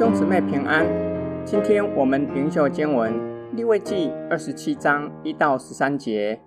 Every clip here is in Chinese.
兄姊妹平安，今天我们灵修经文利未记二十七章一到十三节。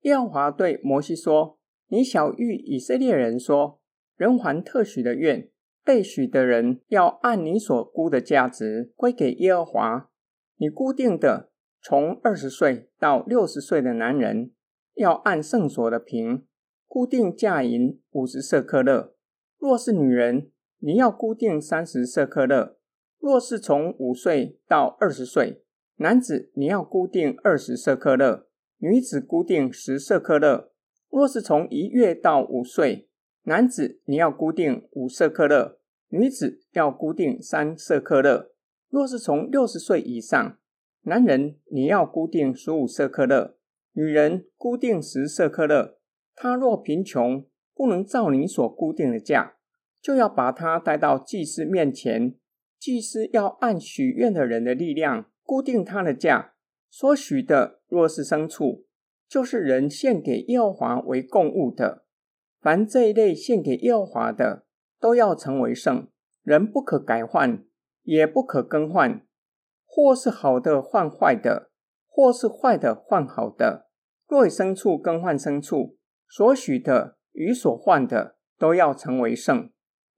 耶和华对摩西说：“你晓諭以色列人说，人还特许的愿，被许的人要按你所估的价值归给耶和华。你固定的，从二十岁到六十岁的男人，要按圣所的平，固定价银五十舍客勒。若是女人，你要固定三十色克勒，若是从五岁到二十岁，男子你要固定二十色克勒，女子固定十色克勒。若是从一月到五岁，男子你要固定五色克勒，女子要固定三色克勒。若是从六十岁以上，男人你要固定十五色克勒，女人固定十色克勒。他若贫穷，不能照你所固定的价。就要把他带到祭司面前，祭司要按许愿的人的力量固定他的价。所许的若是牲畜，就是人献给耶和华为供物的，凡这一类献给耶和华的，都要成为圣，人不可改换，也不可更换，或是好的换坏的，或是坏的换好的。若以牲畜更换牲畜，所许的与所换的，都要成为圣。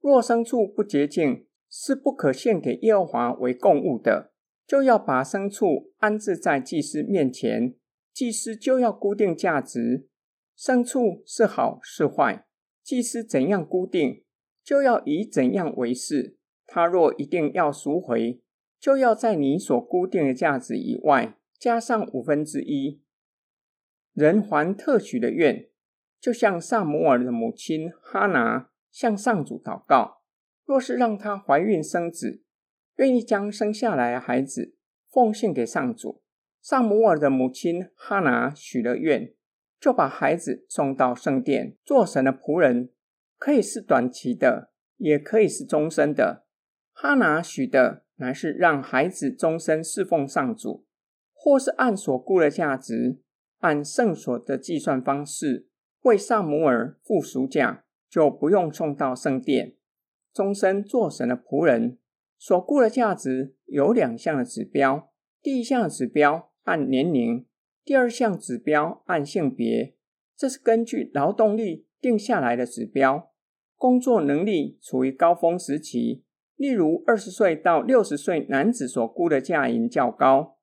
若牲畜不洁净，是不可献给耶和华为供物的，就要把牲畜安置在祭司面前，祭司就要固定价值。牲畜是好是坏，祭司怎样固定，就要以怎样为事。他若一定要赎回，就要在你所固定的价值以外加上五分之一。人还特许的愿，就像撒摩尔的母亲哈拿。向上主祷告，若是让她怀孕生子，愿意将生下来的孩子奉献给上主。萨摩尔的母亲哈拿许了愿，就把孩子送到圣殿做神的仆人，可以是短期的，也可以是终身的。哈拿许的乃是让孩子终身侍奉上主，或是按所估的价值，按圣所的计算方式为撒母耳付赎价。就不用送到圣殿，终身做神的仆人。所估的价值有两项的指标：第一项指标按年龄，第二项指标按性别。这是根据劳动力定下来的指标。工作能力处于高峰时期，例如二十岁到六十岁男子所估的价银较高。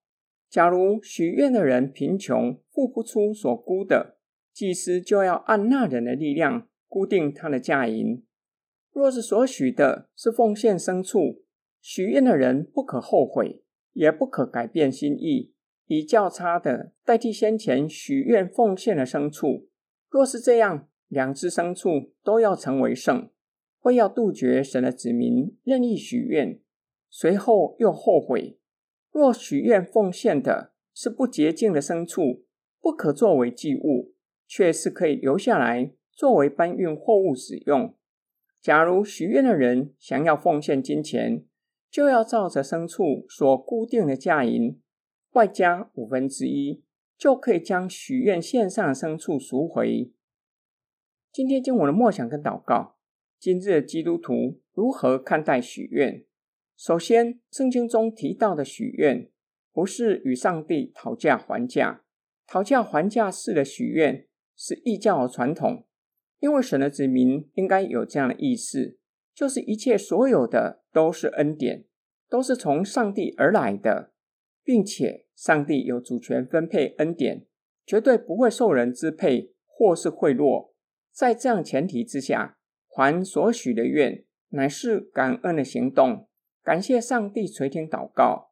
假如许愿的人贫穷，付不出所估的，祭司就要按那人的力量。固定他的价银。若是所许的是奉献牲畜，许愿的人不可后悔，也不可改变心意，以较差的代替先前许愿奉献的牲畜。若是这样，两只牲畜都要成为圣，会要杜绝神的子民任意许愿，随后又后悔。若许愿奉献的是不洁净的牲畜，不可作为祭物，却是可以留下来。作为搬运货物使用。假如许愿的人想要奉献金钱，就要照着牲畜所固定的价银，外加五分之一，就可以将许愿献上的牲畜赎回。今天经我的默想跟祷告，今日基督徒如何看待许愿？首先，圣经中提到的许愿，不是与上帝讨价还价，讨价还价式的许愿是异教的传统。因为神的子民应该有这样的意识，就是一切所有的都是恩典，都是从上帝而来的，并且上帝有主权分配恩典，绝对不会受人支配或是贿赂。在这样前提之下，还所许的愿乃是感恩的行动，感谢上帝垂听祷告。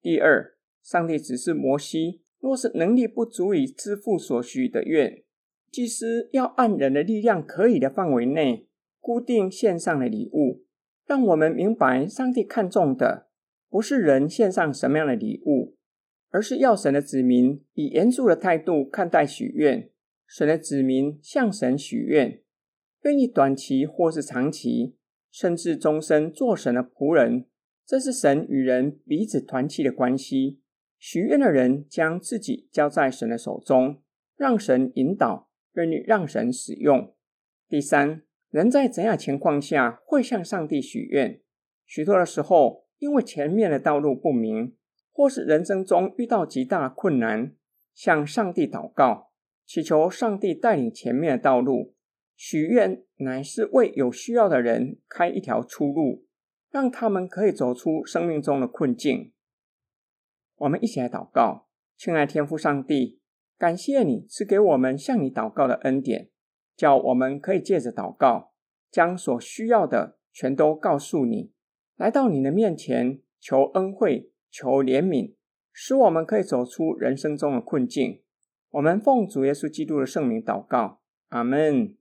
第二，上帝只是摩西，若是能力不足以支付所许的愿，祭司要按人的力量可以的范围内，固定献上的礼物，让我们明白，上帝看重的不是人献上什么样的礼物，而是要神的子民以严肃的态度看待许愿。神的子民向神许愿，愿意短期或是长期，甚至终身做神的仆人，这是神与人彼此团契的关系。许愿的人将自己交在神的手中，让神引导。愿意让神使用。第三，人在怎样情况下会向上帝许愿？许多的时候，因为前面的道路不明，或是人生中遇到极大的困难，向上帝祷告，祈求上帝带领前面的道路，许愿乃是为有需要的人开一条出路，让他们可以走出生命中的困境。我们一起来祷告，亲爱天父上帝，感谢你是给我们向你祷告的恩典，叫我们可以借着祷告，将所需要的全都告诉你，来到你的面前求恩惠、求怜悯，使我们可以走出人生中的困境。我们奉主耶稣基督的圣名祷告，阿门。